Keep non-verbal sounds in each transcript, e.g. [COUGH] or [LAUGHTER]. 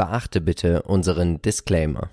Beachte bitte unseren Disclaimer.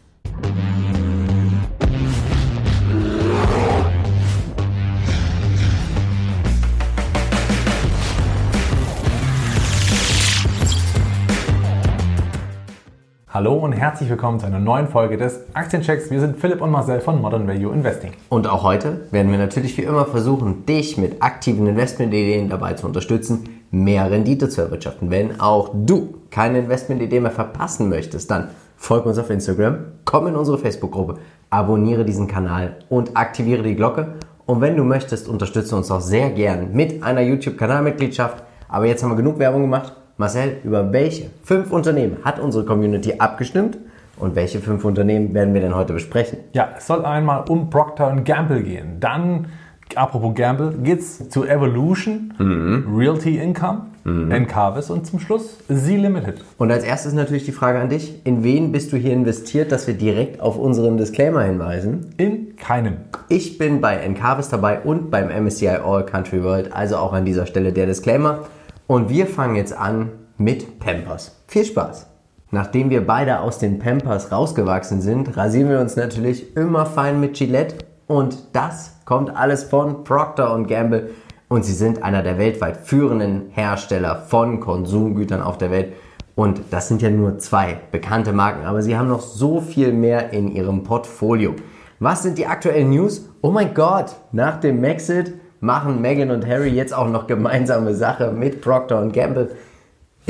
Hallo und herzlich willkommen zu einer neuen Folge des Aktienchecks. Wir sind Philipp und Marcel von Modern Value Investing. Und auch heute werden wir natürlich wie immer versuchen, dich mit aktiven Investmentideen dabei zu unterstützen, mehr Rendite zu erwirtschaften. Wenn auch du keine Investmentidee mehr verpassen möchtest, dann folg uns auf Instagram, komm in unsere Facebook-Gruppe, abonniere diesen Kanal und aktiviere die Glocke. Und wenn du möchtest, unterstütze uns auch sehr gern mit einer YouTube-Kanalmitgliedschaft. Aber jetzt haben wir genug Werbung gemacht. Marcel, über welche fünf Unternehmen hat unsere Community abgestimmt? Und welche fünf Unternehmen werden wir denn heute besprechen? Ja, es soll einmal um Procter Gamble gehen. Dann, apropos Gamble, geht es zu Evolution, mhm. Realty Income, mhm. Encarvis und zum Schluss Z Limited. Und als erstes natürlich die Frage an dich. In wen bist du hier investiert, dass wir direkt auf unseren Disclaimer hinweisen? In keinem. Ich bin bei Encarvis dabei und beim MSCI All Country World, also auch an dieser Stelle der Disclaimer. Und wir fangen jetzt an mit Pampers. Viel Spaß! Nachdem wir beide aus den Pampers rausgewachsen sind, rasieren wir uns natürlich immer fein mit Gillette. Und das kommt alles von Procter Gamble. Und sie sind einer der weltweit führenden Hersteller von Konsumgütern auf der Welt. Und das sind ja nur zwei bekannte Marken, aber sie haben noch so viel mehr in ihrem Portfolio. Was sind die aktuellen News? Oh mein Gott, nach dem Maxit machen Meghan und Harry jetzt auch noch gemeinsame Sache mit Procter Gamble.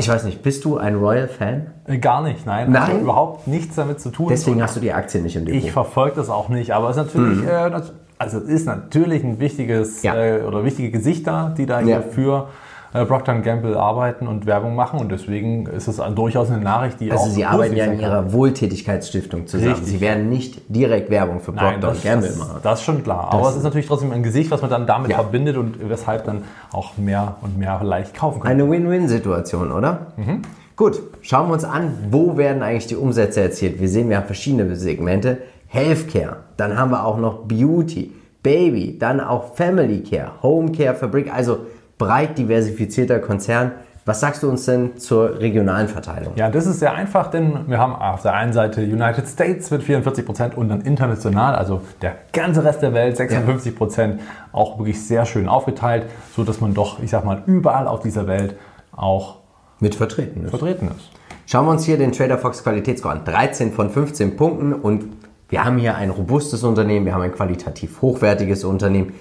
Ich weiß nicht, bist du ein Royal-Fan? Äh, gar nicht, nein. Nein? Hat überhaupt nichts damit zu tun. Deswegen hast du die Aktien nicht im Depot. Ich verfolge das auch nicht, aber es ist natürlich, mhm. äh, also es ist natürlich ein wichtiges ja. äh, oder wichtige Gesichter, die da ja. hier für äh, Procter Gamble arbeiten und Werbung machen und deswegen ist es durchaus eine Nachricht, die also auch Also Sie arbeiten ja in Ihrer Wohltätigkeitsstiftung zusammen. Richtig. Sie werden nicht direkt Werbung für Procter Nein, Gamble das, machen. Das ist schon klar. Das Aber es ist natürlich trotzdem ein Gesicht, was man dann damit ja. verbindet und weshalb dann auch mehr und mehr leicht kaufen kann. Eine Win-Win-Situation, oder? Mhm. Gut, schauen wir uns an, wo werden eigentlich die Umsätze erzielt. Wir sehen, wir haben verschiedene Segmente. Healthcare, dann haben wir auch noch Beauty, Baby, dann auch Family Care, Home Care, Fabrik, also breit diversifizierter Konzern. Was sagst du uns denn zur regionalen Verteilung? Ja, das ist sehr einfach, denn wir haben auf der einen Seite United States mit 44 Prozent und dann international, also der ganze Rest der Welt 56 Prozent, auch wirklich sehr schön aufgeteilt, so dass man doch, ich sag mal, überall auf dieser Welt auch mit vertreten ist. Vertreten ist. Schauen wir uns hier den Trader Fox Qualitätsscore an. 13 von 15 Punkten und wir haben hier ein robustes Unternehmen, wir haben ein qualitativ hochwertiges Unternehmen.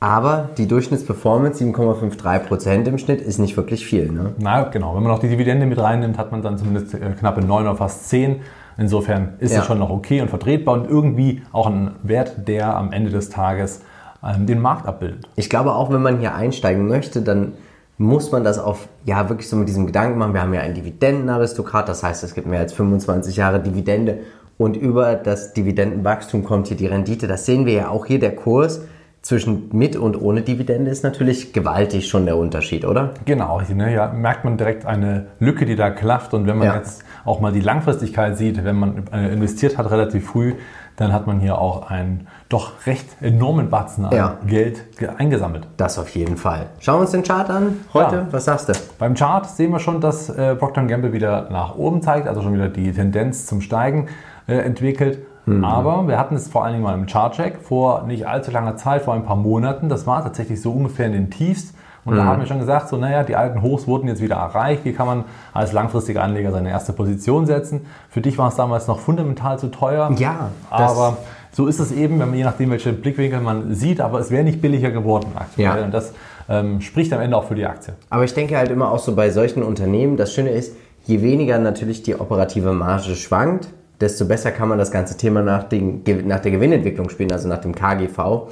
Aber die Durchschnittsperformance 7,53% im Schnitt ist nicht wirklich viel. Ne? Na genau, wenn man noch die Dividende mit reinnimmt, hat man dann zumindest äh, knappe 9 oder fast 10. Insofern ist ja. es schon noch okay und vertretbar und irgendwie auch ein Wert, der am Ende des Tages ähm, den Markt abbildet. Ich glaube auch, wenn man hier einsteigen möchte, dann muss man das auf, ja, wirklich so mit diesem Gedanken machen. Wir haben ja einen Dividendenaristokrat, das heißt, es gibt mehr als 25 Jahre Dividende und über das Dividendenwachstum kommt hier die Rendite. Das sehen wir ja auch hier, der Kurs zwischen mit und ohne Dividende ist natürlich gewaltig schon der Unterschied, oder? Genau, ne, ja, merkt man direkt eine Lücke, die da klafft. Und wenn man ja. jetzt auch mal die Langfristigkeit sieht, wenn man äh, investiert hat relativ früh, dann hat man hier auch einen doch recht enormen Batzen an ja. Geld eingesammelt. Das auf jeden Fall. Schauen wir uns den Chart an heute. Ja. Was sagst du? Beim Chart sehen wir schon, dass äh, Procter Gamble wieder nach oben zeigt, also schon wieder die Tendenz zum Steigen äh, entwickelt. Mhm. Aber wir hatten es vor allen Dingen mal im Chartcheck vor nicht allzu langer Zeit, vor ein paar Monaten. Das war tatsächlich so ungefähr in den Tiefs. Und mhm. da haben wir schon gesagt, so naja, die alten Hochs wurden jetzt wieder erreicht. Wie kann man als langfristiger Anleger seine erste Position setzen? Für dich war es damals noch fundamental zu teuer. Ja. Aber so ist es eben, wenn man je nachdem, welche Blickwinkel man sieht. Aber es wäre nicht billiger geworden aktuell. Ja. Und das ähm, spricht am Ende auch für die Aktie. Aber ich denke halt immer auch so bei solchen Unternehmen, das Schöne ist, je weniger natürlich die operative Marge schwankt, desto besser kann man das ganze Thema nach, den, nach der Gewinnentwicklung spielen, also nach dem KGV.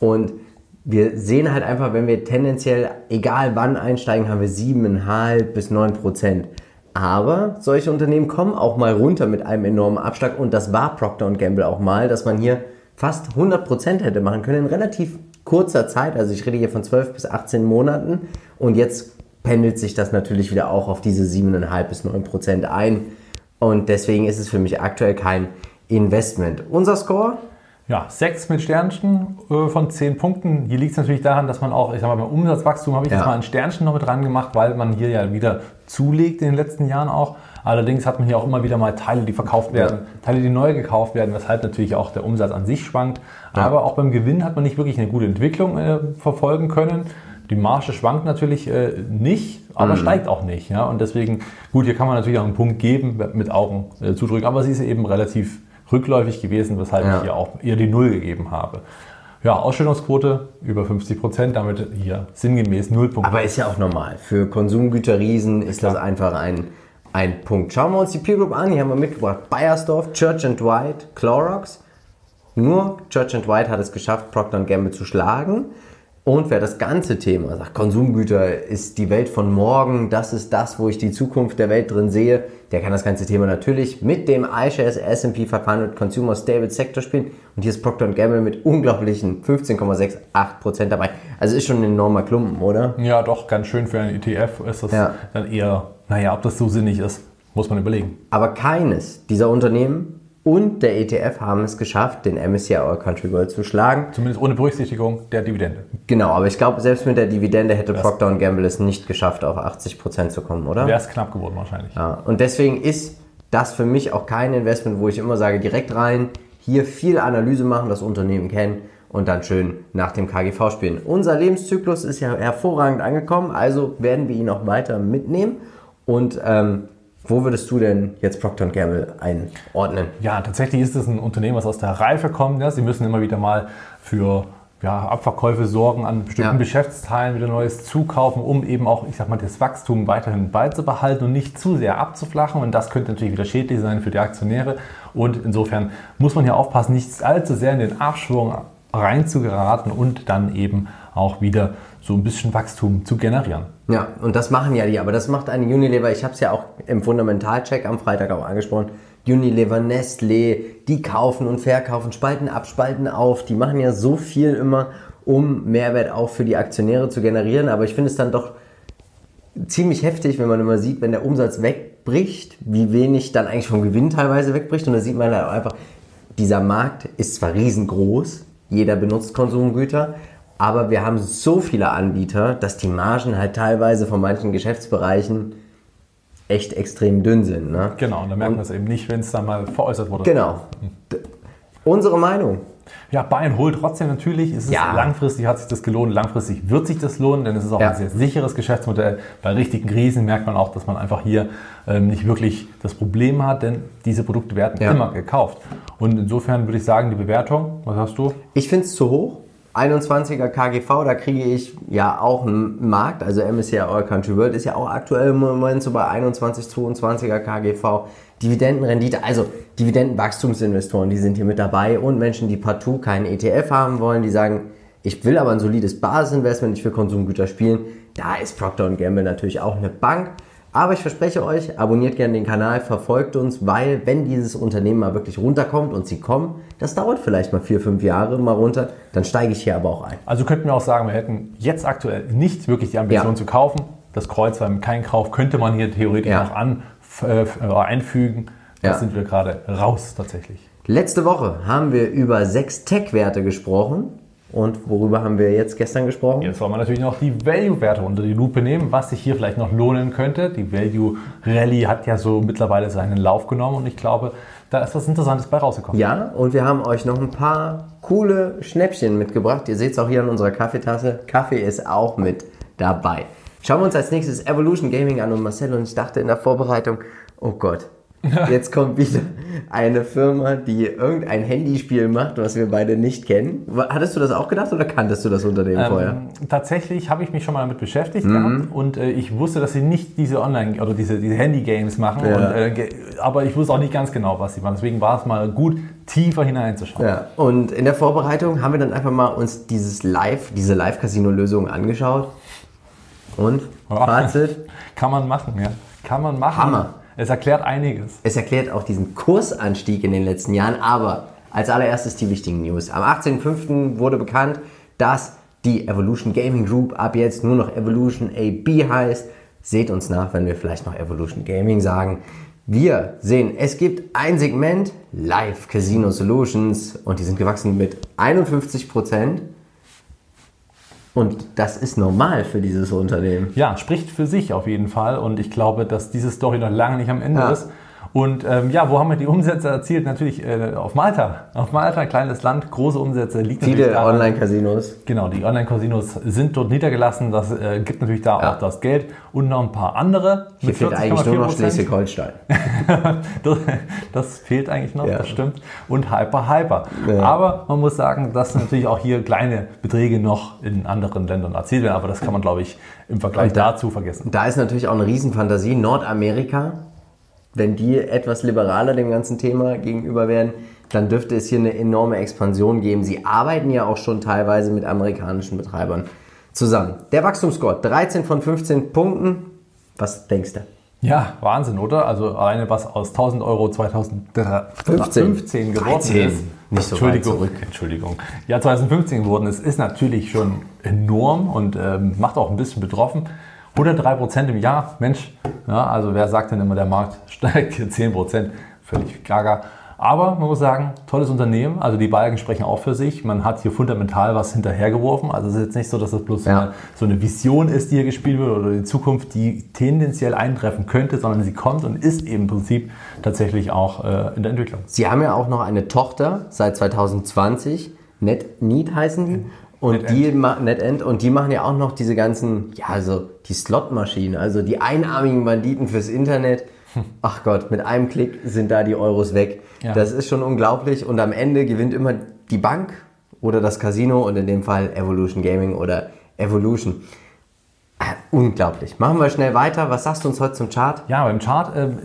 Und wir sehen halt einfach, wenn wir tendenziell, egal wann einsteigen, haben wir 7,5 bis 9 Prozent. Aber solche Unternehmen kommen auch mal runter mit einem enormen Abschlag und das war Procter Gamble auch mal, dass man hier fast 100 Prozent hätte machen können in relativ kurzer Zeit. Also ich rede hier von 12 bis 18 Monaten und jetzt pendelt sich das natürlich wieder auch auf diese 7,5 bis 9 Prozent ein. Und deswegen ist es für mich aktuell kein Investment. Unser Score? Ja, 6 mit Sternchen äh, von 10 Punkten. Hier liegt es natürlich daran, dass man auch, ich sag mal, beim Umsatzwachstum habe ich ja. jetzt mal ein Sternchen noch mit dran gemacht, weil man hier ja wieder zulegt in den letzten Jahren auch. Allerdings hat man hier auch immer wieder mal Teile, die verkauft werden, ja. Teile, die neu gekauft werden, weshalb natürlich auch der Umsatz an sich schwankt. Ja. Aber auch beim Gewinn hat man nicht wirklich eine gute Entwicklung äh, verfolgen können. Die Marge schwankt natürlich äh, nicht, aber mhm. steigt auch nicht. Ja? Und deswegen, gut, hier kann man natürlich auch einen Punkt geben, mit Augen äh, zudrücken, aber sie ist eben relativ rückläufig gewesen, weshalb ja. ich hier auch eher die Null gegeben habe. Ja, Ausstellungsquote über 50 Prozent, damit hier sinngemäß null Punkte. Aber ist ja auch normal. Für Konsumgüterriesen ist Klar. das einfach ein, ein Punkt. Schauen wir uns die Peer Group an. Hier haben wir mitgebracht Bayersdorf, Church and White, Clorox. Nur Church and White hat es geschafft, Procter Gamble zu schlagen. Und wer das ganze Thema sagt, Konsumgüter ist die Welt von morgen, das ist das, wo ich die Zukunft der Welt drin sehe, der kann das ganze Thema natürlich mit dem iShares S&P 500 Consumer Stable Sector spielen. Und hier ist Procter Gamble mit unglaublichen 15,68% dabei. Also ist schon ein enormer Klumpen, oder? Ja, doch, ganz schön für einen ETF ist das ja. dann eher, naja, ob das so sinnig ist, muss man überlegen. Aber keines dieser Unternehmen und der ETF haben es geschafft, den MSCI All Country World zu schlagen. Zumindest ohne Berücksichtigung der Dividende. Genau, aber ich glaube, selbst mit der Dividende hätte Procter Gamble es nicht geschafft, auf 80% zu kommen, oder? Wäre es knapp geworden wahrscheinlich. Ja, und deswegen ist das für mich auch kein Investment, wo ich immer sage, direkt rein, hier viel Analyse machen, das Unternehmen kennen und dann schön nach dem KGV spielen. Unser Lebenszyklus ist ja hervorragend angekommen, also werden wir ihn auch weiter mitnehmen und ähm, wo würdest du denn jetzt Procter Gamble einordnen? Ja, tatsächlich ist es ein Unternehmen, was aus der Reife kommt. Ja. Sie müssen immer wieder mal für ja, Abverkäufe sorgen, an bestimmten ja. Geschäftsteilen wieder Neues zukaufen, um eben auch, ich sag mal, das Wachstum weiterhin beizubehalten und nicht zu sehr abzuflachen. Und das könnte natürlich wieder schädlich sein für die Aktionäre. Und insofern muss man hier aufpassen, nicht allzu sehr in den Abschwung reinzugeraten und dann eben auch wieder so ein bisschen Wachstum zu generieren. Ja, und das machen ja die, aber das macht eine Unilever, ich habe es ja auch im Fundamentalcheck am Freitag auch angesprochen, Unilever, Nestlé, die kaufen und verkaufen, spalten ab, spalten auf, die machen ja so viel immer, um Mehrwert auch für die Aktionäre zu generieren, aber ich finde es dann doch ziemlich heftig, wenn man immer sieht, wenn der Umsatz wegbricht, wie wenig dann eigentlich vom Gewinn teilweise wegbricht. Und da sieht man halt einfach, dieser Markt ist zwar riesengroß, jeder benutzt Konsumgüter, aber wir haben so viele Anbieter, dass die Margen halt teilweise von manchen Geschäftsbereichen echt extrem dünn sind. Ne? Genau, und da merkt man es eben nicht, wenn es dann mal veräußert wurde. Genau. Unsere Meinung. Ja, Buy and Hold trotzdem natürlich. Ist es ja. Langfristig hat sich das gelohnt, langfristig wird sich das lohnen, denn es ist auch ja. ein sehr sicheres Geschäftsmodell. Bei richtigen Krisen merkt man auch, dass man einfach hier ähm, nicht wirklich das Problem hat, denn diese Produkte werden ja. immer gekauft. Und insofern würde ich sagen, die Bewertung, was hast du? Ich finde es zu hoch. 21er KGV, da kriege ich ja auch einen Markt, also MSCI All Country World ist ja auch aktuell im Moment so bei 21, 22er KGV. Dividendenrendite, also Dividendenwachstumsinvestoren, die sind hier mit dabei und Menschen, die partout keinen ETF haben wollen, die sagen, ich will aber ein solides Basisinvestment, ich will Konsumgüter spielen. Da ist Procter Gamble natürlich auch eine Bank. Aber ich verspreche euch, abonniert gerne den Kanal, verfolgt uns, weil wenn dieses Unternehmen mal wirklich runterkommt und sie kommen, das dauert vielleicht mal vier, fünf Jahre mal runter, dann steige ich hier aber auch ein. Also könnten wir auch sagen, wir hätten jetzt aktuell nicht wirklich die Ambition ja. zu kaufen. Das Kreuz beim kein Kauf könnte man hier theoretisch ja. noch an, äh, einfügen. Da ja. sind wir gerade raus tatsächlich. Letzte Woche haben wir über sechs Tech-Werte gesprochen. Und worüber haben wir jetzt gestern gesprochen? Jetzt wollen wir natürlich noch die Value-Werte unter die Lupe nehmen, was sich hier vielleicht noch lohnen könnte. Die Value Rally hat ja so mittlerweile seinen Lauf genommen und ich glaube, da ist was Interessantes bei rausgekommen. Ja, und wir haben euch noch ein paar coole Schnäppchen mitgebracht. Ihr seht es auch hier an unserer Kaffeetasse. Kaffee ist auch mit dabei. Schauen wir uns als nächstes Evolution Gaming an und Marcel und ich dachte in der Vorbereitung, oh Gott, [LAUGHS] Jetzt kommt wieder eine Firma, die irgendein Handyspiel macht, was wir beide nicht kennen. Hattest du das auch gedacht oder kanntest du das Unternehmen ähm, vorher? Tatsächlich habe ich mich schon mal damit beschäftigt mhm. gehabt und äh, ich wusste, dass sie nicht diese Online- oder diese, diese Handy-Games machen. Ja. Und, äh, aber ich wusste auch nicht ganz genau, was sie machen. Deswegen war es mal gut, tiefer hineinzuschauen. Ja. Und in der Vorbereitung haben wir dann einfach mal uns dieses Live, diese Live-Casino-Lösung angeschaut. Und [LAUGHS] Fazit? Kann man machen, ja. Kann man machen. Hammer. Es erklärt einiges. Es erklärt auch diesen Kursanstieg in den letzten Jahren, aber als allererstes die wichtigen News. Am 18.05. wurde bekannt, dass die Evolution Gaming Group ab jetzt nur noch Evolution AB heißt. Seht uns nach, wenn wir vielleicht noch Evolution Gaming sagen. Wir sehen, es gibt ein Segment, Live Casino Solutions, und die sind gewachsen mit 51 Prozent. Und das ist normal für dieses Unternehmen. Ja, spricht für sich auf jeden Fall. Und ich glaube, dass diese Story noch lange nicht am Ende Ja. ist. Und ähm, ja, wo haben wir die Umsätze erzielt? Natürlich äh, auf Malta. Auf Malta, ein kleines Land, große Umsätze. Liegt Viele Online-Casinos. Genau, die Online-Casinos sind dort niedergelassen. Das äh, gibt natürlich da Ja. auch das Geld und noch ein paar andere. Hier fehlt eigentlich nur noch 40,4%. Schleswig-Holstein. [LAUGHS] Das, das fehlt eigentlich noch, Ja. das stimmt. Und Hyper Hyper. Ja. Aber man muss sagen, dass natürlich auch hier kleine Beträge noch in anderen Ländern erzielt werden. Aber das kann man, glaube ich, im Vergleich da- dazu vergessen. Da ist natürlich auch eine Riesenfantasie. Nordamerika, wenn die etwas liberaler dem ganzen Thema gegenüber werden, dann dürfte es hier eine enorme Expansion geben. Sie arbeiten ja auch schon teilweise mit amerikanischen Betreibern zusammen. Der Wachstumsscore, 13 von 15 Punkten. Was denkst du? Ja, Wahnsinn, oder? Also alleine was aus 1000 Euro 2015 geworden 13. ist. Nicht so Entschuldigung, zurück. Entschuldigung. Ja, 2015 geworden ist, ist natürlich schon enorm und ähm, macht auch ein bisschen betroffen. 103 Prozent im Jahr, Mensch, ja, also wer sagt denn immer, der Markt [LAUGHS] steigt hier 10 Prozent? Völlig gaga. Aber man muss sagen, tolles Unternehmen. Also die Balken sprechen auch für sich. Man hat hier fundamental was hinterhergeworfen. Also es ist jetzt nicht so, dass das bloß so, Ja. eine, so eine Vision ist, die hier gespielt wird oder die Zukunft, die tendenziell eintreffen könnte, sondern sie kommt und ist eben im Prinzip tatsächlich auch äh, in der Entwicklung. Sie haben ja auch noch eine Tochter seit 2020, NetNeat heißen die. Und NetEnt. die ma- NetEnt und die machen ja auch noch diese ganzen, ja, also die Slotmaschinen, also die einarmigen Banditen fürs Internet. [LAUGHS] Ach Gott, mit einem Klick sind da die Euros weg. Ja. Das ist schon unglaublich und am Ende gewinnt immer die Bank oder das Casino und in dem Fall Evolution Gaming oder Evolution. Ah, Unglaublich. Machen wir schnell weiter. Was sagst du uns heute zum Chart? Ja, beim Chart, ähm,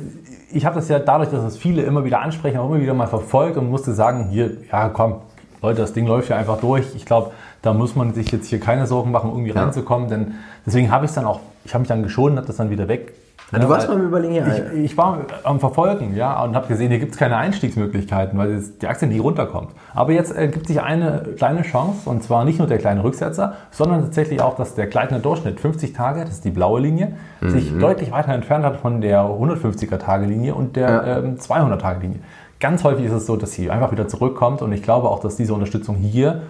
ich habe das ja dadurch, dass es viele immer wieder ansprechen, auch immer wieder mal verfolgt und musste sagen, hier, ja komm, Leute, das Ding läuft ja einfach durch. Ich glaube, da muss man sich jetzt hier keine Sorgen machen, irgendwie Ja. reinzukommen, denn deswegen habe ich es dann auch, ich habe mich dann geschont, habe das dann wieder weg. Ah, du warst weil- mal im Überlegen, ja. Ich, ich war am Verfolgen, ja, und habe gesehen, hier gibt es keine Einstiegsmöglichkeiten, weil die Aktie nie runterkommt. Aber jetzt äh, gibt sich eine kleine Chance, und zwar nicht nur der kleine Rücksetzer, sondern tatsächlich auch, dass der gleitende Durchschnitt 50 Tage, das ist die blaue Linie, sich deutlich weiter entfernt hat von der 150er-Tage-Linie und der Ja. ähm, 200-Tage-Linie. Ganz häufig ist es so, dass sie einfach wieder zurückkommt und ich glaube auch, dass diese Unterstützung hier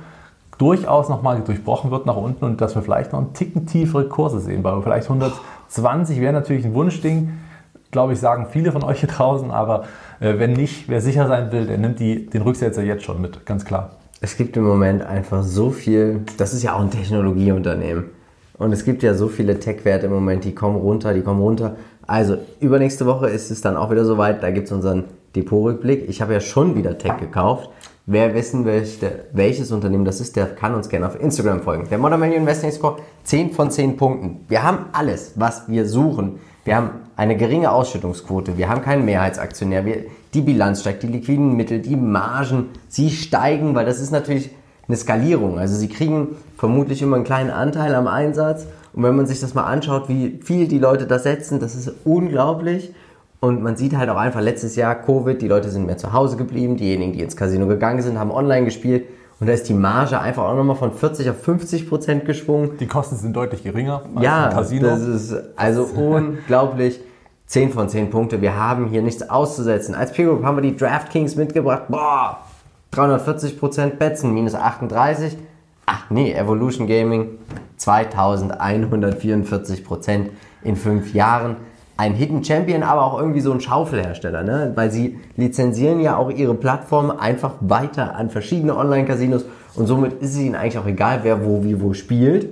durchaus nochmal durchbrochen wird nach unten und dass wir vielleicht noch einen Ticken tiefere Kurse sehen, weil vielleicht 120 wäre natürlich ein Wunschding, glaube ich, sagen viele von euch hier draußen, aber äh, wenn nicht, wer sicher sein will, der nimmt die, den Rücksetzer jetzt schon mit, ganz klar. Es gibt im Moment einfach so viel, das ist ja auch ein Technologieunternehmen. Und es gibt ja so viele Tech-Werte im Moment, die kommen runter, die kommen runter. Also, übernächste Woche ist es dann auch wieder soweit, da gibt es unseren Depotrückblick. Ich habe ja schon wieder Tech gekauft. Wer wissen möchte, welches Unternehmen das ist, der kann uns gerne auf Instagram folgen. Der Modern Value Investing Score 10 von 10 Punkten. Wir haben alles, was wir suchen. Wir haben eine geringe Ausschüttungsquote, wir haben keinen Mehrheitsaktionär, wir, die Bilanz steigt, die liquiden Mittel, die Margen, sie steigen, weil das ist natürlich eine Skalierung. Also sie kriegen vermutlich immer einen kleinen Anteil am Einsatz. Und wenn man sich das mal anschaut, wie viel die Leute das setzen, das ist unglaublich. Und man sieht halt auch einfach letztes Jahr Covid, die Leute sind mehr zu Hause geblieben, diejenigen, die ins Casino gegangen sind, haben online gespielt. Und da ist die Marge einfach auch nochmal von 40 auf 50 Prozent geschwungen. Die Kosten sind deutlich geringer als Ja, im Casino. das ist also [LAUGHS] unglaublich. 10 von 10 Punkte. Wir haben hier nichts auszusetzen. Als Peer Group haben wir die DraftKings mitgebracht. Boah, 340% Betzen, minus 38. Ach nee, Evolution Gaming 2144% in fünf Jahren. Ein Hidden Champion, aber auch irgendwie so ein Schaufelhersteller, ne? weil sie lizenzieren ja auch ihre Plattform einfach weiter an verschiedene Online-Casinos und somit ist es ihnen eigentlich auch egal, wer wo wie wo spielt.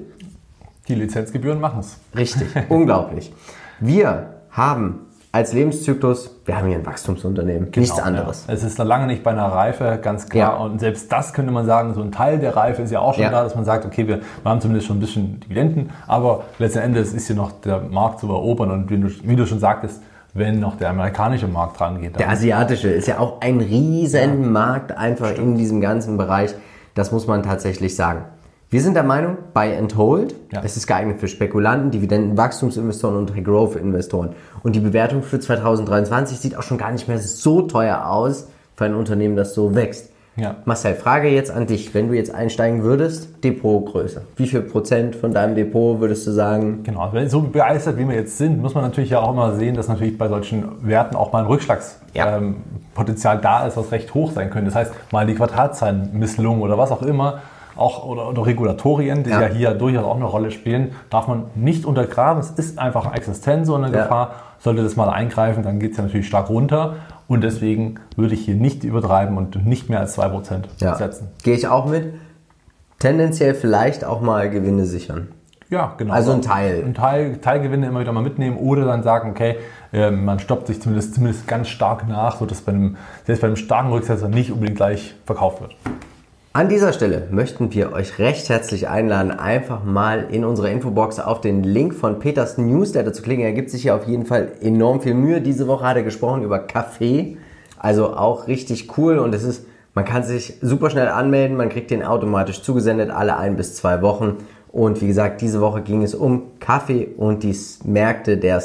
Die Lizenzgebühren machen es. Richtig, [LAUGHS] unglaublich. Wir haben als Lebenszyklus, wir haben hier ein Wachstumsunternehmen, nichts anderes. Genau, Ja. Es ist noch lange nicht bei einer Reife, ganz klar. Ja. Und selbst das könnte man sagen, so ein Teil der Reife ist ja auch schon Ja. da, dass man sagt, okay, wir, wir haben zumindest schon ein bisschen Dividenden, aber letzten Endes ist hier noch der Markt zu erobern. Und wie du, wie du schon sagtest, wenn noch der amerikanische Markt dran geht, Der asiatische ist ja auch ein riesen Markt einfach in diesem ganzen Bereich. Das muss man tatsächlich sagen. Wir sind der Meinung, Buy and Hold, Ja. es ist geeignet für Spekulanten, Dividenden, Wachstumsinvestoren und Growth-Investoren. Und die Bewertung für 2023 sieht auch schon gar nicht mehr so teuer aus für ein Unternehmen, das so wächst. Ja. Marcel, Frage jetzt an dich. Wenn du jetzt einsteigen würdest, Depotgröße. Wie viel Prozent von deinem Depot würdest du sagen? Genau, wenn so begeistert wie wir jetzt sind, muss man natürlich ja auch immer sehen, dass natürlich bei solchen Werten auch mal ein Rückschlagspotenzial Ja. ähm, da ist, was recht hoch sein könnte. Das heißt, mal die Quartalzahlen misslungen oder was auch immer. Auch oder, oder Regulatorien, die ja. ja. hier durchaus auch eine Rolle spielen, darf man nicht untergraben. Es ist einfach existent so eine ja. Gefahr. Sollte das mal eingreifen, dann geht es ja natürlich stark runter. Und deswegen würde ich hier nicht übertreiben und nicht mehr als 2% ja. setzen. Gehe ich auch mit. Tendenziell vielleicht auch mal Gewinne sichern. Ja, genau. Also ein Teil. Ein Teil, Teilgewinne immer wieder mal mitnehmen oder dann sagen, okay, äh, man stoppt sich zumindest, zumindest ganz stark nach, sodass bei einem, selbst bei einem starken Rücksetzer nicht unbedingt gleich verkauft wird. An dieser Stelle möchten wir euch recht herzlich einladen, einfach mal in unsere Infobox auf den Link von Peters Newsletter zu klicken. Er gibt sich hier auf jeden Fall enorm viel Mühe. Diese Woche hat er gesprochen über Kaffee, also auch richtig cool und es ist, man kann sich super schnell anmelden, man kriegt den automatisch zugesendet alle ein bis zwei Wochen und wie gesagt, diese Woche ging es um Kaffee und die Märkte der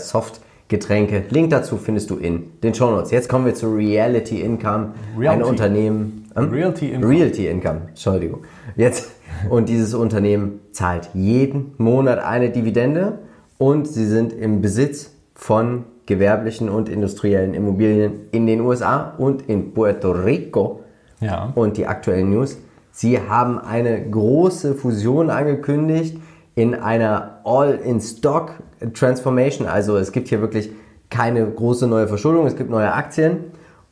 Softgetränke. Link dazu findest du in den Show Notes. Jetzt kommen wir zu Reality Income, Reality. ein Unternehmen. Ähm? Realty Income. Realty Income, Entschuldigung. Jetzt [LAUGHS] und dieses Unternehmen zahlt jeden Monat eine Dividende und sie sind im Besitz von gewerblichen und industriellen Immobilien in den USA und in Puerto Rico. Ja. Und die aktuellen News Sie haben eine große Fusion angekündigt in einer All-in-Stock-Transformation. Also es gibt hier wirklich keine große neue Verschuldung, es gibt neue Aktien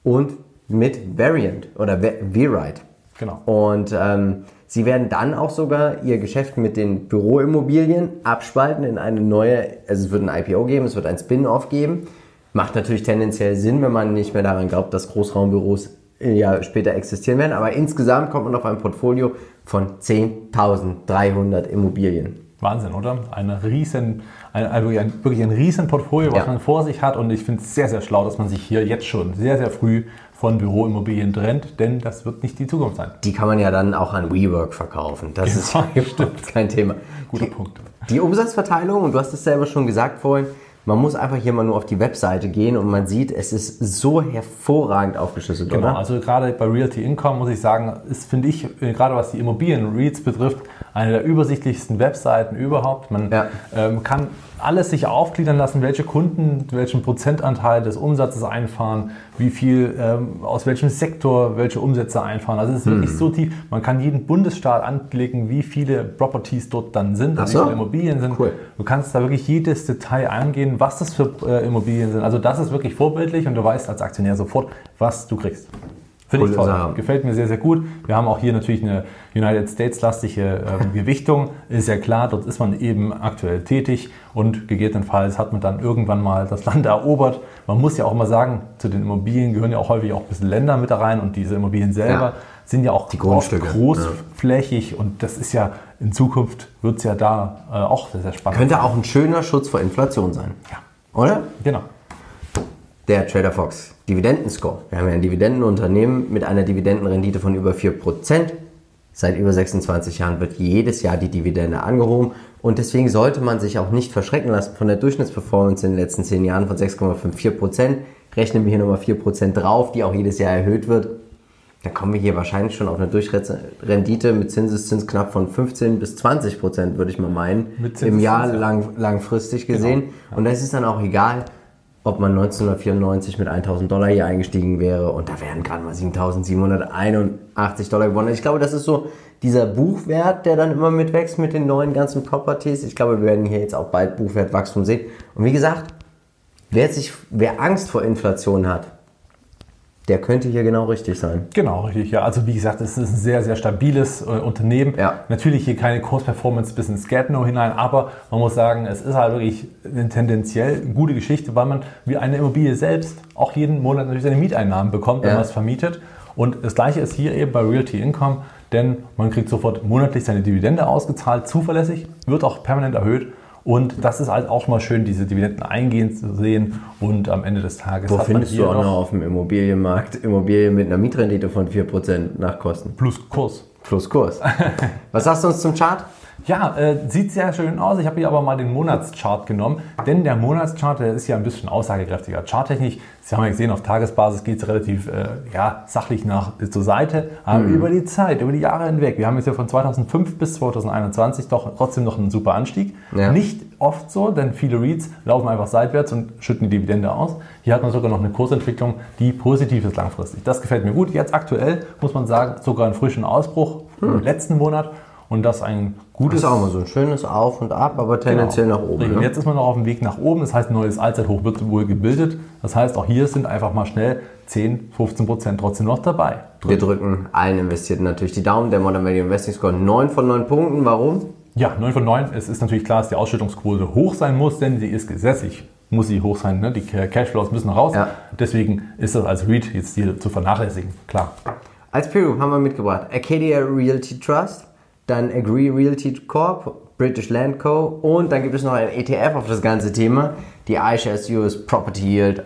und mit Variant oder V-Ride. Genau. Und ähm, sie werden dann auch sogar ihr Geschäft mit den Büroimmobilien abspalten in eine neue, also es wird ein IPO geben, es wird ein Spin-off geben. Macht natürlich tendenziell Sinn, wenn man nicht mehr daran glaubt, dass Großraumbüros ja später existieren werden. Aber insgesamt kommt man auf ein Portfolio von 10.300 Immobilien. Wahnsinn, oder? Eine riesen, ein, also ein, wirklich ein riesen Portfolio, was ja. man vor sich hat. Und ich finde es sehr, sehr schlau, dass man sich hier jetzt schon sehr, sehr früh von Büroimmobilien trennt, denn das wird nicht die Zukunft sein. Die kann man ja dann auch an WeWork verkaufen. Das genau, ist [LAUGHS] stimmt. kein Thema. Guter die, Punkt. Die Umsatzverteilung, und du hast es selber schon gesagt vorhin, man muss einfach hier mal nur auf die Webseite gehen und man sieht, es ist so hervorragend aufgeschlüsselt, genau, oder? also gerade bei Realty Income muss ich sagen, ist, finde ich, äh, gerade was die Immobilien-Reads betrifft, eine der übersichtlichsten Webseiten überhaupt. Man ja. ähm, kann alles sich aufgliedern lassen, welche Kunden welchen Prozentanteil des Umsatzes einfahren, wie viel, ähm, aus welchem Sektor welche Umsätze einfahren. Also es ist hm. wirklich so tief. Man kann jeden Bundesstaat anklicken, wie viele Properties dort dann sind, also so. wie viele Immobilien sind. Cool. Du kannst da wirklich jedes Detail eingehen, was das für äh, Immobilien sind. Also das ist wirklich vorbildlich und du weißt als Aktionär sofort, was du kriegst. Finde ich toll. Gefällt mir sehr, sehr gut. Wir haben auch hier natürlich eine United States-lastige äh, [LAUGHS] Gewichtung. Ist ja klar, dort ist man eben aktuell tätig und gegebenenfalls hat man dann irgendwann mal das Land [LAUGHS] erobert. Man muss ja auch mal sagen, zu den Immobilien gehören ja auch häufig auch ein bisschen Länder mit da rein und diese Immobilien selber ja. sind ja auch großflächig ja. und das ist ja in Zukunft wird es ja da äh, auch sehr, sehr spannend. Könnte auch ein schöner Schutz vor Inflation sein. Ja. Oder? Genau. Der Trader Fox Dividendenscore. Wir haben ja ein Dividendenunternehmen mit einer Dividendenrendite von über 4%. Seit über 26 Jahren wird jedes Jahr die Dividende angehoben und deswegen sollte man sich auch nicht verschrecken lassen von der Durchschnittsperformance in den letzten 10 Jahren von 6,54%. Rechnen wir hier nochmal 4% drauf, die auch jedes Jahr erhöht wird. Dann kommen wir hier wahrscheinlich schon auf eine Durchrendite mit Zinseszins knapp von 15 bis 20% würde ich mal meinen, im Jahr lang, langfristig gesehen. Genau, ja. Und das ist dann auch egal, ob man 1994 mit 1000 Dollar hier eingestiegen wäre und da wären gerade mal 7781 Dollar gewonnen. Ich glaube, das ist so dieser Buchwert, der dann immer mitwächst mit den neuen ganzen Properties. Ich glaube, wir werden hier jetzt auch bald Buchwertwachstum sehen. Und wie gesagt, wer, sich, wer Angst vor Inflation hat, der könnte hier genau richtig sein. Genau, richtig, ja. Also wie gesagt, es ist ein sehr, sehr stabiles äh, Unternehmen. Ja. Natürlich hier keine Kursperformance bis ins Gärtner hinein, aber man muss sagen, es ist halt wirklich eine tendenziell gute Geschichte, weil man wie eine Immobilie selbst auch jeden Monat natürlich seine Mieteinnahmen bekommt, wenn ja. man es vermietet. Und das gleiche ist hier eben bei Realty Income, denn man kriegt sofort monatlich seine Dividende ausgezahlt, zuverlässig, wird auch permanent erhöht und das ist halt auch mal schön, diese Dividenden eingehen zu sehen. Und am Ende des Tages Wo findest du auch noch auf dem Immobilienmarkt Immobilien mit einer Mietrendite von 4% nach Kosten? Plus Kurs. Plus Kurs. [LAUGHS] Was sagst du uns zum Chart? Ja, äh, sieht sehr schön aus. Ich habe hier aber mal den Monatschart genommen, denn der Monatschart der ist ja ein bisschen aussagekräftiger. Charttechnisch, Sie haben ja gesehen, auf Tagesbasis geht es relativ äh, ja, sachlich nach zur Seite, aber mhm. über die Zeit, über die Jahre hinweg, wir haben jetzt ja von 2005 bis 2021 doch trotzdem noch einen super Anstieg. Ja. Nicht oft so, denn viele REITs laufen einfach seitwärts und schütten die Dividende aus. Hier hat man sogar noch eine Kursentwicklung, die positiv ist langfristig. Das gefällt mir gut. Jetzt aktuell muss man sagen, sogar einen frischen Ausbruch mhm. im letzten Monat und das ein Das gutes ist auch mal so ein schönes Auf und Ab, aber tendenziell nach oben. Genau. Ne? jetzt ist man noch auf dem Weg nach oben, das heißt, neues Allzeithoch wird wohl gebildet. Das heißt, auch hier sind einfach mal schnell 10, 15 Prozent trotzdem noch dabei. Wir drücken allen Investierten natürlich die Daumen. Der Modern Value Investing Score 9 von 9 Punkten. Warum? Ja, 9 von 9. Es ist natürlich klar, dass die Ausschüttungsquote hoch sein muss, denn sie ist gesetzlich. Muss sie hoch sein, ne? die Cashflows müssen raus. Ja. Deswegen ist das als REIT jetzt hier zu vernachlässigen. Klar. Als Peer Group haben wir mitgebracht Acadia Realty Trust, dann Agree Realty Corp, British Land Co. und dann gibt es noch ein ETF auf das ganze Thema, die iShares US Property Yield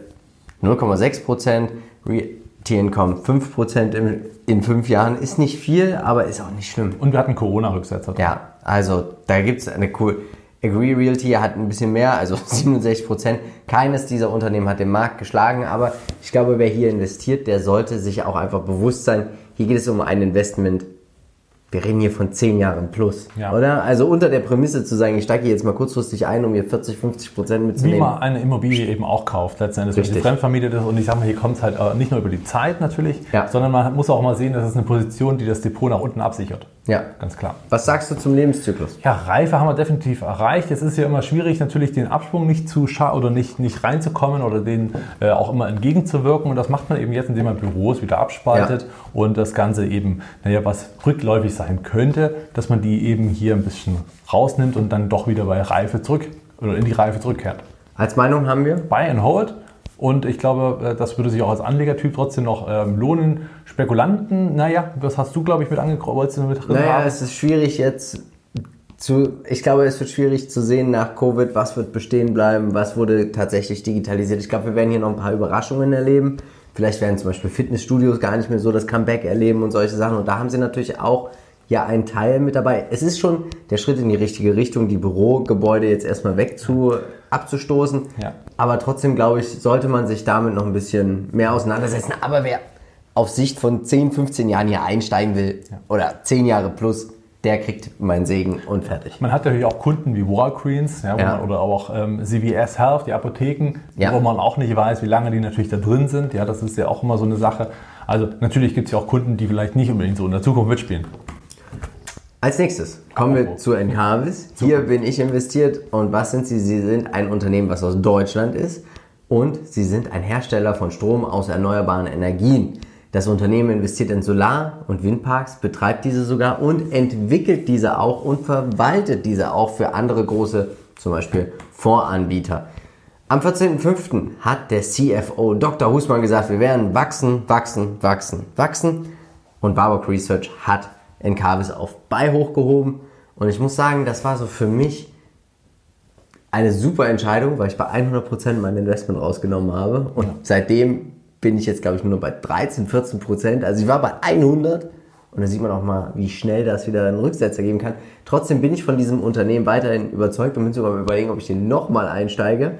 0,6%, Realty Income 5% in, in fünf Jahren. Ist nicht viel, aber ist auch nicht schlimm. Und wir hatten Corona-Rücksetzer. Ja, also da gibt es eine cool. Agree Realty hat ein bisschen mehr, also [LAUGHS] 67 Prozent. Keines dieser Unternehmen hat den Markt geschlagen, aber ich glaube, wer hier investiert, der sollte sich auch einfach bewusst sein, hier geht es um ein Investment. Wir reden hier von 10 Jahren plus, Ja. oder? Also unter der Prämisse zu sagen, ich steige jetzt mal kurzfristig ein, um hier 40, 50 Prozent Wie mitzunehmen. man eine Immobilie eben auch kauft, letztendlich. Wenn die Fremdfamilie das und ich sage mal, hier kommt es halt äh, nicht nur über die Zeit natürlich, Ja. sondern man muss auch mal sehen, dass es eine Position, die das Depot nach unten absichert. Ja. Ganz klar. Was sagst du zum Lebenszyklus? Ja, Reife haben wir definitiv erreicht. Jetzt ist ja immer schwierig, natürlich den Absprung nicht zu scha oder nicht, nicht reinzukommen oder den äh, auch immer entgegenzuwirken. Und das macht man eben jetzt, indem man Büros wieder abspaltet und das Ganze eben, naja, was rückläufig sein könnte, dass man die eben hier ein bisschen rausnimmt und dann doch wieder bei Reife zurück oder in die Reife zurückkehrt. Als Meinung haben wir? Buy and Hold. Und ich glaube, äh, das würde sich auch als Anlegertyp trotzdem noch ähm, lohnen. Spekulanten, naja, das hast du, glaube ich, mit angekreuzt. Mit drin Naja, haben? es ist schwierig jetzt zu, ich glaube, es wird schwierig zu sehen nach Covid, was wird bestehen bleiben, was wurde tatsächlich digitalisiert. Ich glaube, wir werden hier noch ein paar Überraschungen erleben. Vielleicht werden zum Beispiel Fitnessstudios gar nicht mehr so das Comeback erleben und solche Sachen. Und da haben sie natürlich auch ja einen Teil mit dabei. Es ist schon der Schritt in die richtige Richtung, die Bürogebäude jetzt erstmal weg zu, abzustoßen. Ja. Aber trotzdem, glaube ich, sollte man sich damit noch ein bisschen mehr auseinandersetzen. Aber wer auf Sicht von 10, 15 Jahren hier einsteigen will oder 10 Jahre plus, der kriegt meinen Segen und fertig. Man hat natürlich auch Kunden wie Walgreens ja, Ja. Man, oder auch ähm, CVS Health, die Apotheken, Ja. wo man auch nicht weiß, wie lange die natürlich da drin sind. Ja, das ist ja auch immer so eine Sache. Also natürlich gibt es ja auch Kunden, die vielleicht nicht unbedingt so in der Zukunft mitspielen. Als nächstes kommen wir zu Encarvis. [LAUGHS] Hier bin ich investiert und was sind sie? Sie sind ein Unternehmen, was aus Deutschland ist und sie sind ein Hersteller von Strom aus erneuerbaren Energien. Das Unternehmen investiert in Solar- und Windparks, betreibt diese sogar und entwickelt diese auch und verwaltet diese auch für andere große, zum Beispiel Fondsanbieter. Am 14.05. hat der CFO Dr. Husmann gesagt, wir werden wachsen, wachsen, wachsen, wachsen. Und Barbock Research hat Encarvis auf Buy hochgehoben. Und ich muss sagen, das war so für mich eine super Entscheidung, weil ich bei 100% mein Investment rausgenommen habe. Und seitdem bin ich jetzt, glaube ich, nur noch bei 13, 14%. Also ich war bei 100. Und da sieht man auch mal, wie schnell das wieder einen Rücksetzer geben kann. Trotzdem bin ich von diesem Unternehmen weiterhin überzeugt und bin sogar überlegen, ob ich den nochmal einsteige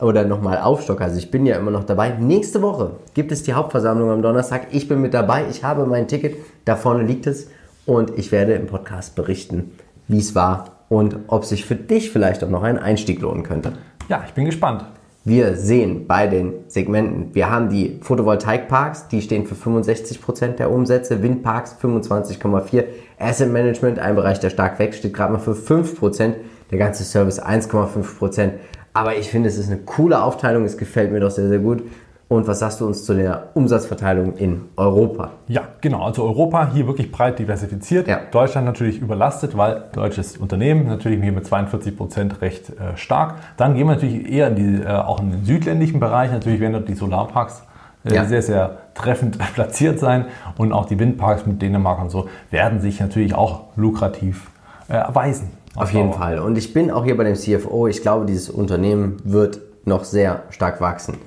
oder nochmal aufstocke. Also ich bin ja immer noch dabei. Nächste Woche gibt es die Hauptversammlung am Donnerstag. Ich bin mit dabei. Ich habe mein Ticket. Da vorne liegt es. Und ich werde im Podcast berichten, wie es war und ob sich für dich vielleicht auch noch ein Einstieg lohnen könnte. Ja, ich bin gespannt. Wir sehen bei den Segmenten, wir haben die Photovoltaikparks, die stehen für 65% der Umsätze, Windparks 25,4%, Asset Management, ein Bereich, der stark wächst, steht gerade mal für 5%, der ganze Service 1,5%. Aber ich finde, es ist eine coole Aufteilung, es gefällt mir doch sehr, sehr gut. Und was sagst du uns zu der Umsatzverteilung in Europa? Ja, genau. Also Europa hier wirklich breit diversifiziert. Ja. Deutschland natürlich überlastet, weil deutsches Unternehmen natürlich hier mit 42 Prozent recht äh, stark. Dann gehen wir natürlich eher in die, äh, auch in den südländischen Bereich. Natürlich werden dort die Solarparks äh, Ja. sehr, sehr treffend [LAUGHS] platziert sein. Und auch die Windparks mit Dänemark und so werden sich natürlich auch lukrativ äh, erweisen. Auf jeden Dauer. Fall. Und ich bin auch hier bei dem CFO. Ich glaube, dieses Unternehmen wird noch sehr stark wachsen.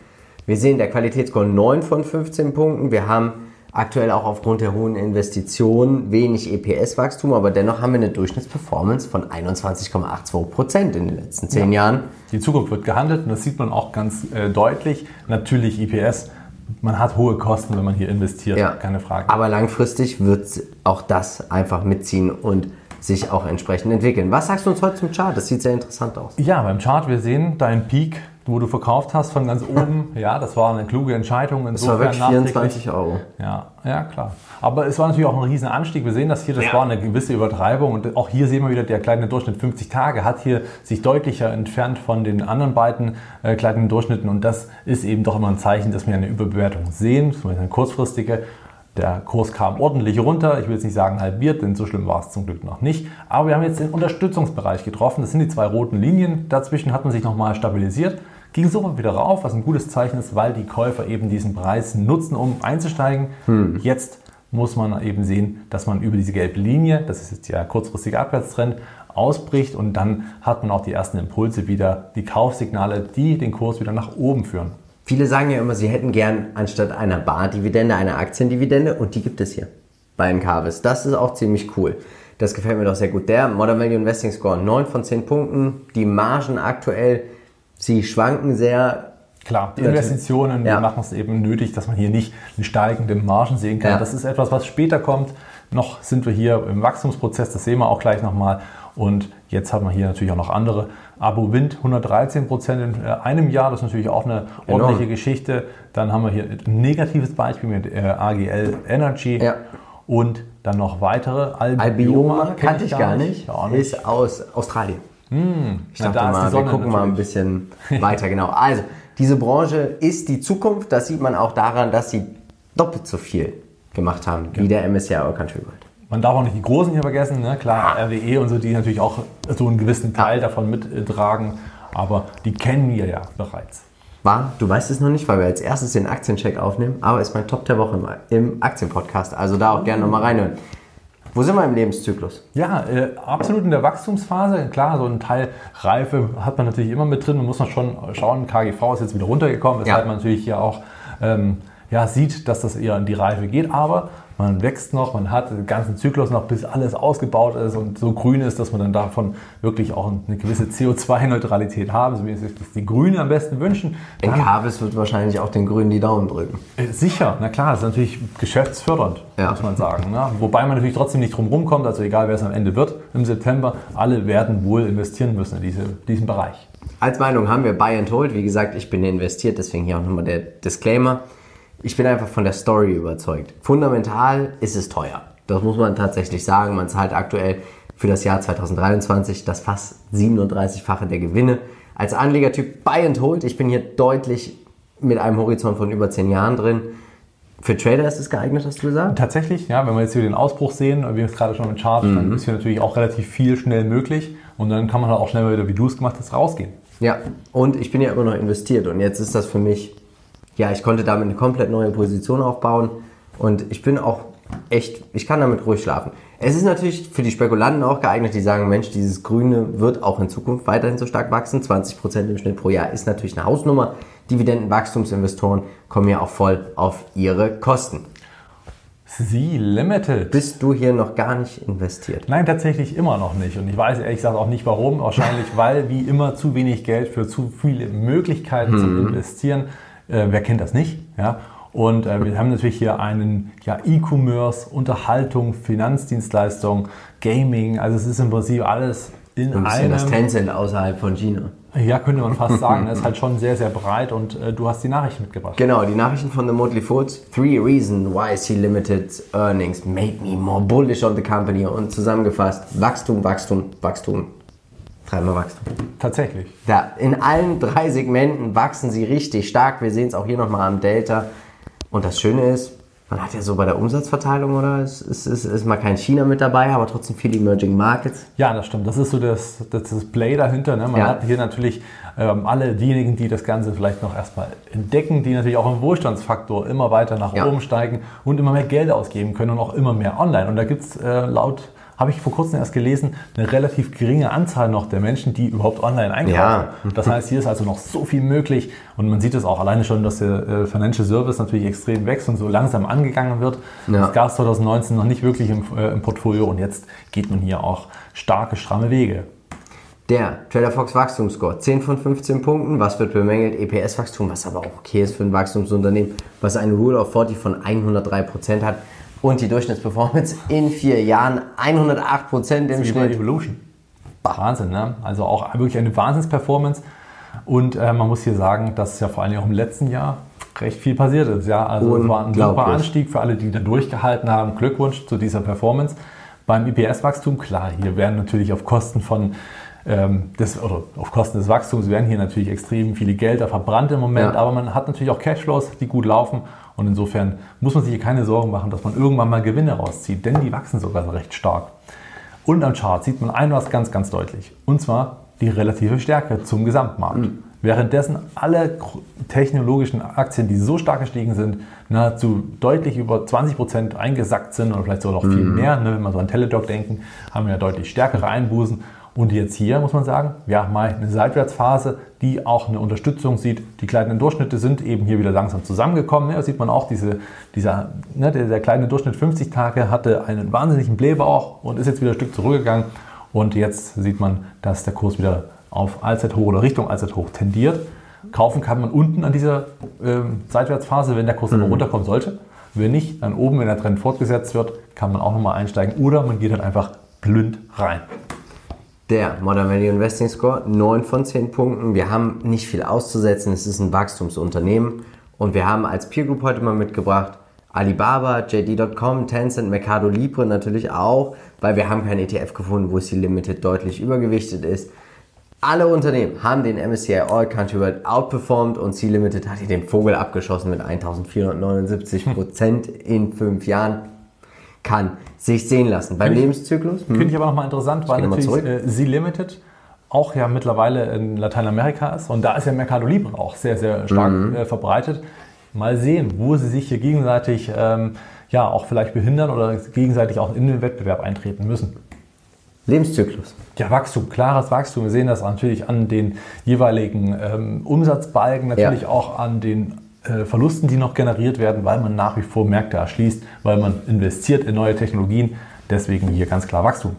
Wir sehen der Qualitätsscore 9 von 15 Punkten. Wir haben aktuell auch aufgrund der hohen Investitionen wenig EPS-Wachstum, aber dennoch haben wir eine Durchschnittsperformance von 21,82 Prozent in den letzten 10 Jahren. Die Zukunft wird gehandelt und das sieht man auch ganz äh, deutlich. Natürlich IPS, man hat hohe Kosten, wenn man hier investiert, Ja. keine Frage. Aber langfristig wird auch das einfach mitziehen und sich auch entsprechend entwickeln. Was sagst du uns heute zum Chart? Das sieht sehr interessant aus. Ja, beim Chart, wir sehen deinen Peak wo du verkauft hast von ganz oben. [LAUGHS] ja, das war eine kluge Entscheidung. Das war wirklich 24 Euro. Ja, ja, klar. Aber es war natürlich auch ein riesen Anstieg. Wir sehen das hier, das ja. war eine gewisse Übertreibung. Und auch hier sehen wir wieder, der kleine Durchschnitt 50 Tage hat hier sich deutlicher entfernt von den anderen beiden äh, kleinen Durchschnitten. Und das ist eben doch immer ein Zeichen, dass wir eine Überbewertung sehen, zumindest eine kurzfristige. Der Kurs kam ordentlich runter. Ich will jetzt nicht sagen halbiert, denn so schlimm war es zum Glück noch nicht. Aber wir haben jetzt den Unterstützungsbereich getroffen. Das sind die zwei roten Linien. Dazwischen hat man sich nochmal stabilisiert. Ging sofort wieder rauf, was ein gutes Zeichen ist, weil die Käufer eben diesen Preis nutzen, um einzusteigen. Hm. Jetzt muss man eben sehen, dass man über diese gelbe Linie, das ist jetzt der kurzfristige Abwärtstrend, ausbricht und dann hat man auch die ersten Impulse wieder, die Kaufsignale, die den Kurs wieder nach oben führen. Viele sagen ja immer, sie hätten gern anstatt einer Bardividende eine Aktiendividende und die gibt es hier bei Encarvis. Das ist auch ziemlich cool. Das gefällt mir doch sehr gut. Der Modern Value Investing Score 9 von 10 Punkten. Die Margen aktuell, sie schwanken sehr. Klar, die Investitionen ja. machen es eben nötig, dass man hier nicht eine steigende Margen sehen kann. Ja. Das ist etwas, was später kommt. Noch sind wir hier im Wachstumsprozess, das sehen wir auch gleich nochmal. Und jetzt haben wir hier natürlich auch noch andere. Abo Wind 113 Prozent in äh, einem Jahr, das ist natürlich auch eine ordentliche Enorm. Geschichte. Dann haben wir hier ein negatives Beispiel mit äh, AGL Energy. Ja. Und dann noch weitere. Albioma, Albioma kannte ich gar nicht. nicht. Ist aus Australien. Hm, ich dachte mal, wir gucken natürlich. mal ein bisschen [LAUGHS] weiter. Genau. Also, diese Branche ist die Zukunft. Das sieht man auch daran, dass sie doppelt so viel gemacht haben genau. wie der MSCI All Country World. Man darf auch nicht die Großen hier vergessen, ne? klar, RWE und so, die natürlich auch so einen gewissen Teil davon mittragen, aber die kennen wir ja bereits. War, du weißt es noch nicht, weil wir als erstes den Aktiencheck aufnehmen, aber ist mein Top der Woche im Aktienpodcast, also da auch gerne nochmal reinhören. Wo sind wir im Lebenszyklus? Ja, äh, absolut in der Wachstumsphase. Klar, so ein Teil Reife hat man natürlich immer mit drin. Man muss noch schon schauen, KGV ist jetzt wieder runtergekommen, weshalb ja. man natürlich hier auch ähm, ja, sieht, dass das eher in die Reife geht. Aber man wächst noch, man hat den ganzen Zyklus noch, bis alles ausgebaut ist und so grün ist, dass man dann davon wirklich auch eine gewisse CO2-Neutralität haben, so wie es sich die Grünen am besten wünschen. Dann, Encarvis wird wahrscheinlich auch den Grünen die Daumen drücken. Äh, sicher, na klar, das ist natürlich geschäftsfördernd, ja. muss man sagen. Ne? Wobei man natürlich trotzdem nicht drum rumkommt, also egal wer es am Ende wird im September, alle werden wohl investieren müssen in diese, diesen Bereich. Als Meinung haben wir Buy and Hold. Wie gesagt, ich bin investiert, deswegen hier auch nochmal der Disclaimer ich bin einfach von der Story überzeugt. Fundamental ist es teuer. Das muss man tatsächlich sagen. Man zahlt aktuell für das Jahr 2023 das fast 37-fache der Gewinne. Als Anlegertyp Buy and Hold, ich bin hier deutlich mit einem Horizont von über 10 Jahren drin. Für Trader ist es geeignet, hast du gesagt? Tatsächlich, ja. Wenn wir jetzt hier den Ausbruch sehen, wir es gerade schon im Chart, mhm. dann ist hier natürlich auch relativ viel schnell möglich. Und dann kann man halt auch schnell wieder, wie du es gemacht hast, rausgehen. Ja, und ich bin ja immer noch investiert. Und jetzt ist das für mich ja, ich konnte damit eine komplett neue Position aufbauen und ich bin auch echt, ich kann damit ruhig schlafen. Es ist natürlich für die Spekulanten auch geeignet, die sagen, Mensch, dieses Grüne wird auch in Zukunft weiterhin so stark wachsen. 20% im Schnitt pro Jahr ist natürlich eine Hausnummer. Dividendenwachstumsinvestoren kommen ja auch voll auf ihre Kosten. Sie Limited. Bist du hier noch gar nicht investiert? Nein, tatsächlich immer noch nicht. Und ich weiß ehrlich gesagt auch nicht warum. Wahrscheinlich, [LAUGHS] weil wie immer zu wenig Geld für zu viele Möglichkeiten hm. zum mhm. Investieren. Äh, wer kennt das nicht? Ja? Und äh, wir haben natürlich hier einen ja, E-Commerce, Unterhaltung, Finanzdienstleistung, Gaming. Also es ist im Prinzip alles in Ein bisschen einem. das Tencent außerhalb von China. Ja, könnte man fast sagen. [LAUGHS] Das ist halt schon sehr, sehr breit und äh, du hast die Nachrichten mitgebracht. Genau, die Nachrichten von The Motley Foods. Three reasons why C Limited's earnings made me more bullish on the company. Und zusammengefasst, Wachstum, Wachstum, Wachstum, Dreimal Wachstum. Tatsächlich. Ja, in allen drei Segmenten wachsen sie richtig stark. Wir sehen es auch hier nochmal am Delta. Und das Schöne ist, man hat ja so bei der Umsatzverteilung, oder? Es ist, ist, ist mal kein China mit dabei, aber trotzdem viele Emerging Markets. Ja, das stimmt. Das ist so das, das, das Play dahinter. Ne? Man ja. hat hier natürlich ähm, alle diejenigen, die das Ganze vielleicht noch erstmal entdecken, die natürlich auch im Wohlstandsfaktor immer weiter nach ja. oben steigen und immer mehr Geld ausgeben können und auch immer mehr online. Und da gibt es äh, laut habe ich vor kurzem erst gelesen, eine relativ geringe Anzahl noch der Menschen, die überhaupt online einkaufen. Ja. Das heißt, hier ist also noch so viel möglich und man sieht es auch alleine schon, dass der äh, Financial Service natürlich extrem wächst und so langsam angegangen wird. Ja. Das gab es 2019 noch nicht wirklich im, äh, im Portfolio und jetzt geht man hier auch starke, stramme Wege. Der Trader Fox Wachstumsscore, 10 von 15 Punkten. Was wird bemängelt? EPS-Wachstum, was aber auch okay ist für ein Wachstumsunternehmen, was eine Rule of 40 von 103% hat und die Durchschnittsperformance in vier Jahren 108 Prozent im Schnitt. Evolution. Wahnsinn, ne? Also auch wirklich eine Wahnsinnsperformance. Und äh, man muss hier sagen, dass ja vor allem auch im letzten Jahr recht viel passiert ist. Ja, also es war ein super. Anstieg für alle, die da durchgehalten haben. Glückwunsch zu dieser Performance. Beim IPS-Wachstum, klar, hier werden natürlich auf Kosten von ähm, des, oder auf Kosten des Wachstums werden hier natürlich extrem viele Gelder verbrannt im Moment, Ja. aber man hat natürlich auch Cashflows, die gut laufen und insofern muss man sich hier keine Sorgen machen, dass man irgendwann mal Gewinne rauszieht, denn die wachsen sogar recht stark. Und am Chart sieht man ein was ganz, ganz deutlich. Und zwar die relative Stärke zum Gesamtmarkt. Währenddessen alle technologischen Aktien, die so stark gestiegen sind, nahezu deutlich über 20 Prozent eingesackt sind oder vielleicht sogar noch viel mehr, ne, wenn wir so an Teledoc denken, haben wir ja deutlich stärkere Einbußen. Und jetzt hier muss man sagen, ja, mal eine Seitwärtsphase, die auch eine Unterstützung sieht. Die kleinen Durchschnitte sind eben hier wieder langsam zusammengekommen. Ja, da sieht man auch, diese, dieser, ne, der, der kleine Durchschnitt 50 Tage hatte einen wahnsinnigen Blähbauch und ist jetzt wieder ein Stück zurückgegangen. Und jetzt sieht man, dass der Kurs wieder auf Allzeithoch oder Richtung Allzeithoch tendiert. Kaufen kann man unten an dieser ähm, Seitwärtsphase, wenn der Kurs dann runterkommen sollte. Wenn nicht, dann oben, wenn der Trend fortgesetzt wird, kann man auch nochmal einsteigen oder man geht dann einfach blind rein. Der Modern Value Investing Score, 9 von 10 Punkten. Wir haben nicht viel auszusetzen. Es ist ein Wachstumsunternehmen. Und wir haben als Peer Group heute mal mitgebracht Alibaba, JD.com, Tencent, Mercado Libre natürlich auch, weil wir haben kein ETF gefunden, wo C Limited deutlich übergewichtet ist. Alle Unternehmen haben den MSCI All Country World outperformed und C Limited hat hier den Vogel abgeschossen mit 1479 Prozent in fünf Jahren. Kann sich sehen lassen. Beim Lebenszyklus? hm, Finde ich aber nochmal interessant, weil natürlich äh, Z Limited auch ja mittlerweile in Lateinamerika ist und da ist ja Mercado Libre auch sehr, sehr stark Mhm. äh, verbreitet. Mal sehen, wo sie sich hier gegenseitig ähm, ja auch vielleicht behindern oder gegenseitig auch in den Wettbewerb eintreten müssen. Lebenszyklus. Ja, Wachstum, klares Wachstum. Wir sehen das natürlich an den jeweiligen ähm, Umsatzbalken, natürlich Ja. auch an den Verlusten, die noch generiert werden, weil man nach wie vor Märkte erschließt, weil man investiert in neue Technologien. Deswegen hier ganz klar Wachstum.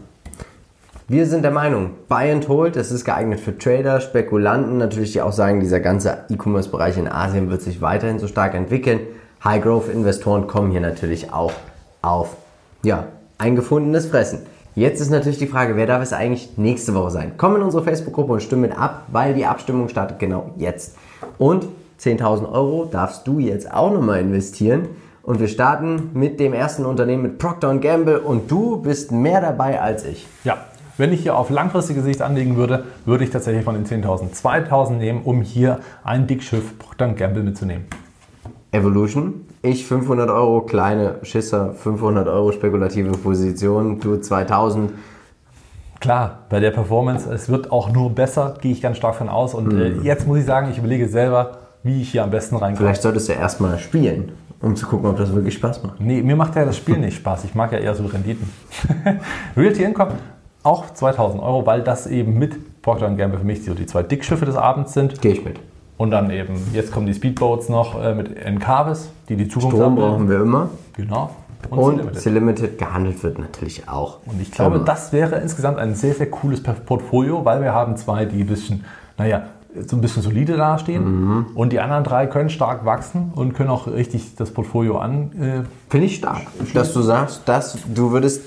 Wir sind der Meinung, Buy and Hold, es ist geeignet für Trader, Spekulanten, natürlich die auch sagen, dieser ganze E-Commerce-Bereich in Asien wird sich weiterhin so stark entwickeln. High-Growth-Investoren kommen hier natürlich auch auf ja, ein gefundenes Fressen. Jetzt ist natürlich die Frage, wer darf es eigentlich nächste Woche sein? Komm in unsere Facebook-Gruppe und stimme mit ab, weil die Abstimmung startet genau jetzt. Und 10.000 Euro darfst du jetzt auch nochmal investieren. Und wir starten mit dem ersten Unternehmen mit Procter Gamble und du bist mehr dabei als ich. Ja, wenn ich hier auf langfristige Sicht anlegen würde, würde ich tatsächlich von den 10.000 2.000 nehmen, um hier ein Dickschiff Procter Gamble mitzunehmen. Evolution. Ich 500 Euro, kleine Schisser, 500 Euro spekulative Position, du 2000. Klar, bei der Performance, es wird auch nur besser, gehe ich ganz stark von aus. Und äh, jetzt muss ich sagen, ich überlege selber, wie ich hier am besten reinkomme. Vielleicht solltest du erstmal spielen, um zu gucken, ob das wirklich Spaß macht. Nee, mir macht ja das Spiel nicht Spaß. Ich mag ja eher so Renditen. [LAUGHS] Realty Income auch 2000 Euro, weil das eben mit Procter Gamble für mich so die zwei Dickschiffe des Abends sind. Gehe ich mit. Und dann eben, jetzt kommen die Speedboats noch äh, mit Encarvis, die die Zukunft Strom abbilden. brauchen wir immer. Genau. Und, Und C-Limited. C-Limited gehandelt wird natürlich auch. Und ich glaube, Immer. das wäre insgesamt ein sehr, sehr cooles Portfolio, weil wir haben zwei, die ein bisschen, naja, so ein bisschen solide dastehen. Und die anderen drei können stark wachsen und können auch richtig das Portfolio an. Äh, Finde ich stark, dass du sagst, dass du würdest.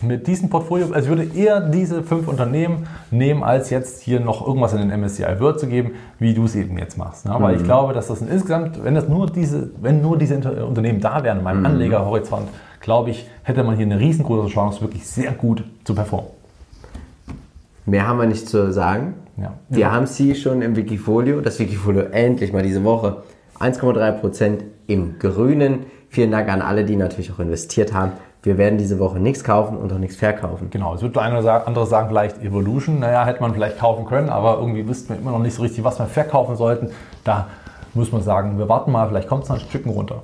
mit diesem Portfolio, also ich würde eher diese fünf Unternehmen nehmen, als jetzt hier noch irgendwas in den MSCI World zu geben, wie du es eben jetzt machst. Ne? Weil ich glaube, dass das insgesamt, wenn das nur diese, wenn nur diese Inter- Unternehmen da wären in meinem Anlegerhorizont, glaube ich, hätte man hier eine riesengroße Chance, wirklich sehr gut zu performen. Mehr haben wir nicht zu sagen. Ja. Wir haben sie schon im Wikifolio, das Wikifolio endlich mal diese Woche. 1,3% im Grünen. Vielen Dank an alle, die natürlich auch investiert haben. Wir werden diese Woche nichts kaufen und auch nichts verkaufen. Genau, es wird der eine oder andere sagen, vielleicht Evolution, naja, hätte man vielleicht kaufen können, aber irgendwie wüssten wir immer noch nicht so richtig, was wir verkaufen sollten. Da muss man sagen, wir warten mal, vielleicht kommt es noch ein Stückchen runter.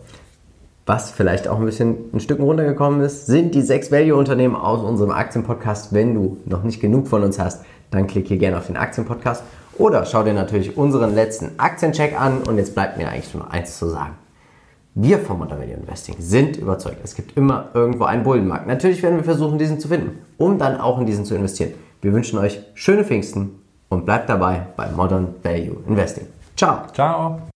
Was vielleicht auch ein bisschen ein Stück runtergekommen ist, sind die sechs Value-Unternehmen aus unserem Aktienpodcast. Wenn du noch nicht genug von uns hast, dann klick hier gerne auf den Aktienpodcast oder schau dir natürlich unseren letzten Aktiencheck an. Und jetzt bleibt mir eigentlich nur eins zu sagen. Wir vom Modern Value Investing sind überzeugt, es gibt immer irgendwo einen Bullenmarkt. Natürlich werden wir versuchen, diesen zu finden, um dann auch in diesen zu investieren. Wir wünschen euch schöne Pfingsten und bleibt dabei bei Modern Value Investing. Ciao! Ciao!